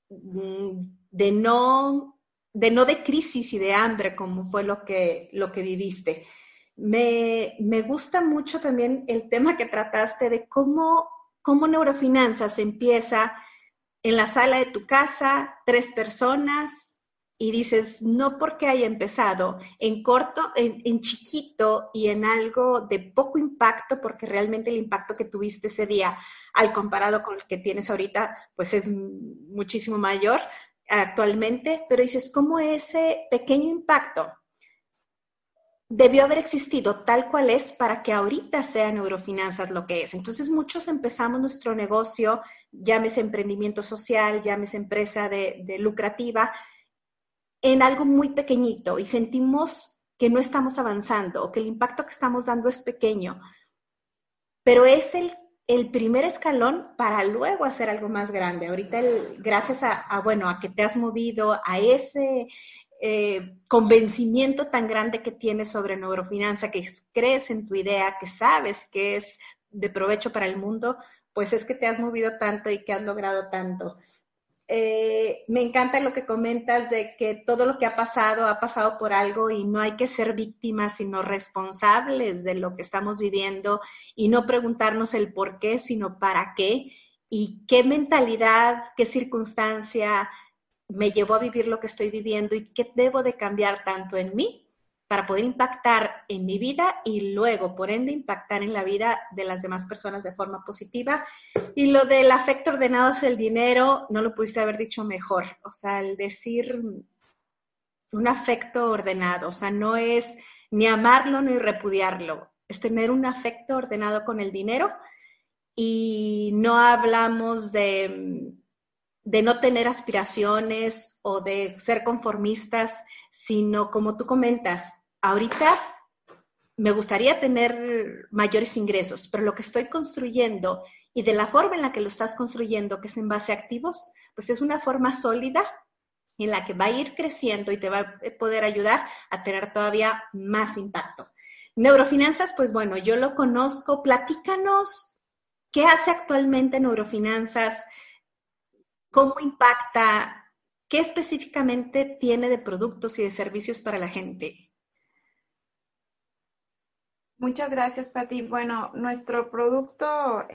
mm, de no de no de crisis y de hambre, como fue lo que, lo que viviste. Me, me gusta mucho también el tema que trataste de cómo, cómo neurofinanzas empieza en la sala de tu casa, tres personas, y dices, no porque haya empezado en corto, en, en, chiquito y en algo de poco impacto, porque realmente el impacto que tuviste ese día, al comparado con el que tienes ahorita, pues es muchísimo mayor, actualmente, pero dices, ¿cómo ese pequeño impacto debió haber existido tal cual es para que ahorita sea neurofinanzas lo que es? Entonces muchos empezamos nuestro negocio, llámese emprendimiento social, llámese empresa de, de lucrativa, en algo muy pequeñito y sentimos que no estamos avanzando o que el impacto que estamos dando es pequeño, pero es el primer escalón para luego hacer algo más grande. Ahorita, gracias a, bueno, a que te has movido a ese eh, convencimiento tan grande que tienes sobre neurofinanza, que crees en tu idea, que sabes que es de provecho para el mundo, pues es que te has movido tanto y que has logrado tanto. Eh, me encanta lo que comentas de que todo lo que ha pasado ha pasado por algo y no hay que ser víctimas, sino responsables de lo que estamos viviendo y no preguntarnos el por qué, sino para qué y qué mentalidad, qué circunstancia me llevó a vivir lo que estoy viviendo y qué debo de cambiar tanto en mí para poder impactar en mi vida y luego, por ende, impactar en la vida de las demás personas de forma positiva. Y lo del afecto ordenado es el dinero, no lo pudiste haber dicho mejor. O sea, el decir un afecto ordenado, o sea, no es ni amarlo ni repudiarlo, es tener un afecto ordenado con el dinero y no hablamos de, de no tener aspiraciones o de ser conformistas, sino como tú comentas, ahorita me gustaría tener mayores ingresos, pero lo que estoy construyendo y de la forma en la que lo estás construyendo, que es en base a activos, pues es una forma sólida en la que va a ir creciendo y te va a poder ayudar a tener todavía más impacto. Neurofinanzas, pues bueno, yo lo conozco. Platícanos qué hace actualmente Neurofinanzas, cómo impacta, qué específicamente tiene de productos y de servicios para la gente. Muchas gracias, Pati. Bueno, nuestro producto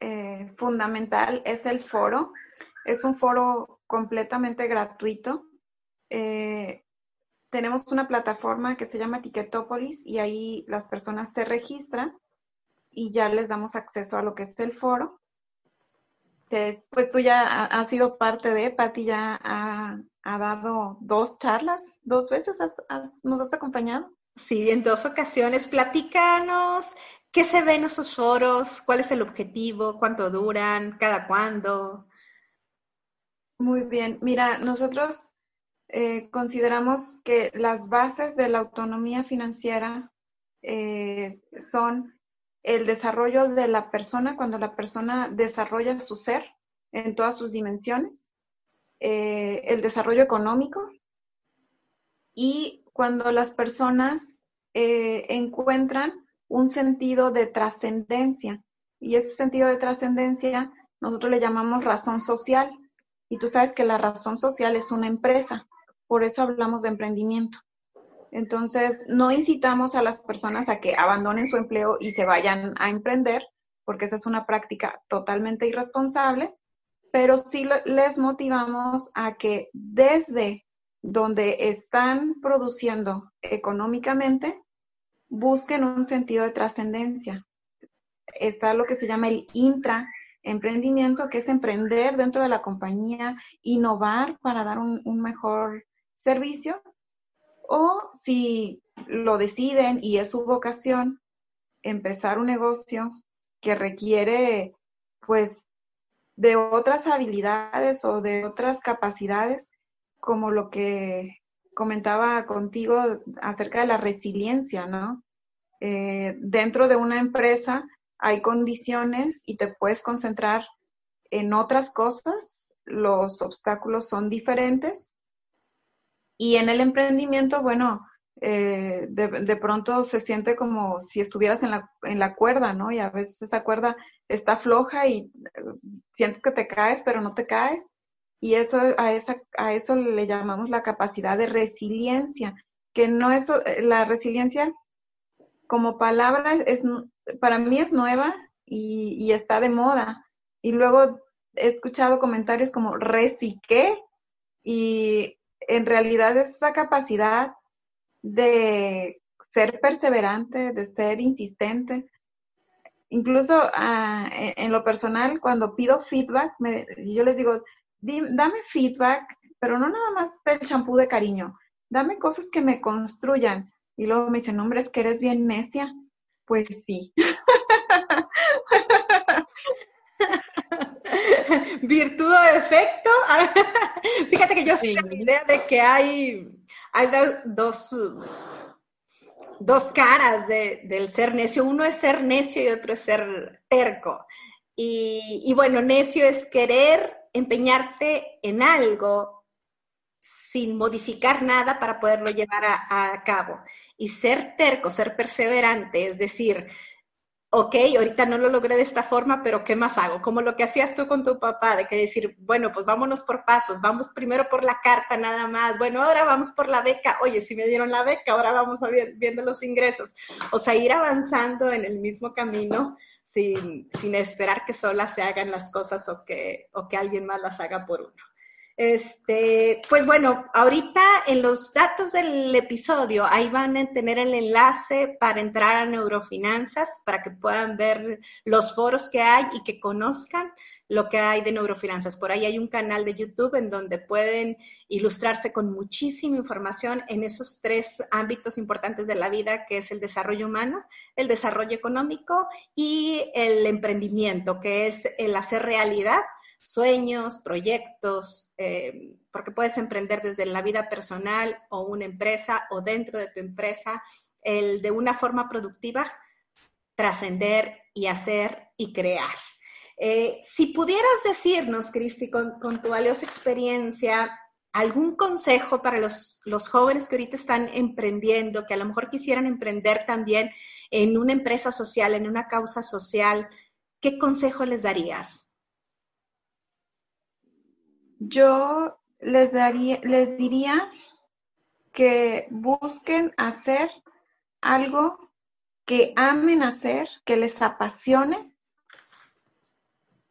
eh, fundamental es el foro. Es un foro completamente gratuito. Eh, tenemos una plataforma que se llama Ticketopolis y ahí las personas se registran y ya les damos acceso a lo que es el foro. pues tú ya has sido parte de, Pati ya ha, dado dos charlas, dos veces nos has acompañado. Sí, en dos ocasiones. Platícanos qué se ven esos foros, cuál es el objetivo, cuánto duran, cada cuándo. Muy bien. Mira, nosotros eh, consideramos que las bases de la autonomía financiera eh, son el desarrollo de la persona cuando la persona desarrolla su ser en todas sus dimensiones, eh, el desarrollo económico y cuando las personas eh, encuentran un sentido de trascendencia. Y ese sentido de trascendencia nosotros le llamamos razón social. Y tú sabes que la razón social es una empresa. Por eso hablamos de emprendimiento. Entonces, no incitamos a las personas a que abandonen su empleo y se vayan a emprender, porque esa es una práctica totalmente irresponsable, pero sí les motivamos a que desde donde están produciendo económicamente, busquen un sentido de trascendencia. Está lo que se llama el intraemprendimiento, que es emprender dentro de la compañía, innovar para dar un, un mejor servicio. O si lo deciden y es su vocación, empezar un negocio que requiere, pues, de otras habilidades o de otras capacidades, como lo que comentaba contigo acerca de la resiliencia, ¿no? Eh, dentro de una empresa hay condiciones y te puedes concentrar en otras cosas, los obstáculos son diferentes. Y en el emprendimiento, bueno, eh, de, pronto se siente como si estuvieras en la, en la cuerda, ¿no? Y a veces esa cuerda está floja y eh, sientes que te caes, pero no te caes. Y eso, a, esa, a eso le llamamos la capacidad de resiliencia, que no es, eh, la resiliencia como palabra es, para mí es nueva y, y está de moda. Y luego he escuchado comentarios como resiqué y en realidad es esa capacidad de ser perseverante, de ser insistente. Incluso ah, en, lo personal, cuando pido feedback, yo les digo, dame feedback, pero no nada más del champú de cariño, dame cosas que me construyan. Y luego me dicen, hombre, es que eres bien necia. Pues sí. Virtud o defecto. Fíjate que yo soy la idea de que hay, hay dos, dos caras del ser necio. Uno es ser necio y otro es ser terco. Y, bueno, necio es querer empeñarte en algo sin modificar nada para poderlo llevar a, cabo. Y ser terco, ser perseverante, es decir, ok, ahorita no lo logré de esta forma, pero ¿qué más hago? Como lo que hacías tú con tu papá, de que decir, bueno, pues vámonos por pasos, vamos primero por la carta nada más, bueno, ahora vamos por la beca, oye, si me dieron la beca, ahora vamos a viendo los ingresos. O sea, ir avanzando en el mismo camino sin, sin esperar que solas se hagan las cosas o que, o que alguien más las haga por uno. Este, pues bueno, ahorita en los datos del episodio, ahí van a tener el enlace para entrar a neurofinanzas, para que puedan ver los foros que hay y que conozcan lo que hay de neurofinanzas. Por ahí hay un canal de YouTube en donde pueden ilustrarse con muchísima información en esos tres ámbitos importantes de la vida, que es el desarrollo humano, el desarrollo económico y el emprendimiento, que es el hacer realidad sueños, proyectos, eh, porque puedes emprender desde la vida personal o una empresa o dentro de tu empresa, el de una forma productiva, trascender y hacer y crear. Eh, si pudieras decirnos, Cristi, con, tu valiosa experiencia, algún consejo para los, los, jóvenes que ahorita están emprendiendo, que a lo mejor quisieran emprender también en una empresa social, en una causa social, ¿qué consejo les darías? Yo les daría, les diría que busquen hacer algo que amen hacer, que les apasione,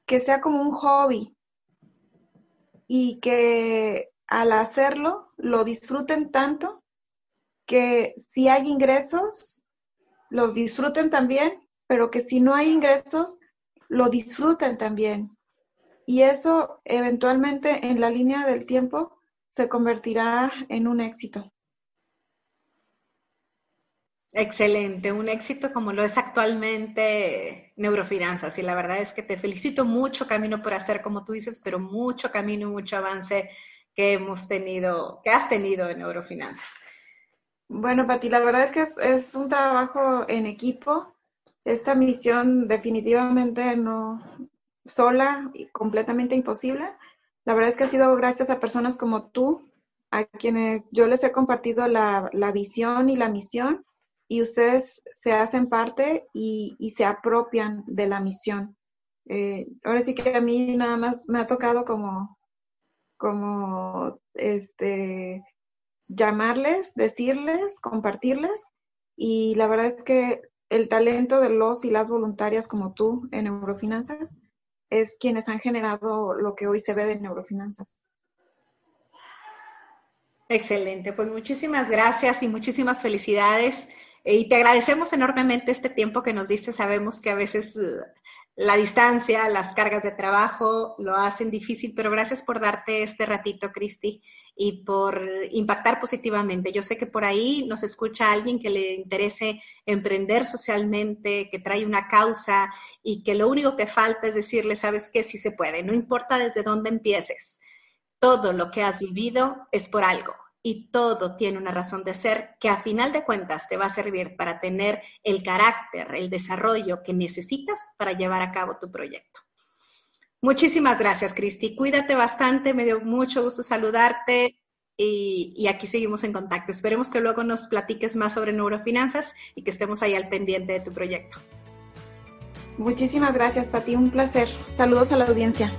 que sea como un hobby y que al hacerlo lo disfruten tanto que si hay ingresos, los disfruten también, pero que si no hay ingresos, lo disfruten también y eso eventualmente en la línea del tiempo se convertirá en un éxito. Excelente, un éxito como lo es actualmente Neurofinanzas. Y la verdad es que te felicito mucho camino por hacer, como tú dices, pero mucho camino y mucho avance que hemos tenido, que has tenido en Neurofinanzas. Bueno, Pati, la verdad es que es, es un trabajo en equipo. Esta misión definitivamente no, sola y completamente imposible. La verdad es que ha sido gracias a personas como tú, a quienes yo les he compartido la, visión y la misión y ustedes se hacen parte y, se apropian de la misión. Eh, ahora sí que a mí nada más me ha tocado como, como, este, llamarles, decirles, compartirles y la verdad es que el talento de los y las voluntarias como tú en Eurofinanzas es quienes han generado lo que hoy se ve de neurofinanzas. Excelente, pues muchísimas gracias y muchísimas felicidades. Y te agradecemos enormemente este tiempo que nos diste. Sabemos que a veces la distancia, las cargas de trabajo lo hacen difícil, pero gracias por darte este ratito, Cristi, y por impactar positivamente. Yo sé que por ahí nos escucha alguien que le interese emprender socialmente, que trae una causa y que lo único que falta es decirle, sabes qué, sí se puede, no importa desde dónde empieces. Todo lo que has vivido es por algo y todo tiene una razón de ser que a final de cuentas te va a servir para tener el carácter, el desarrollo que necesitas para llevar a cabo tu proyecto. Muchísimas gracias, Cristi. Cuídate bastante, me dio mucho gusto saludarte y, aquí seguimos en contacto. Esperemos que luego nos platiques más sobre neurofinanzas y que estemos ahí al pendiente de tu proyecto. Muchísimas gracias, Pati. Un placer. Saludos a la audiencia.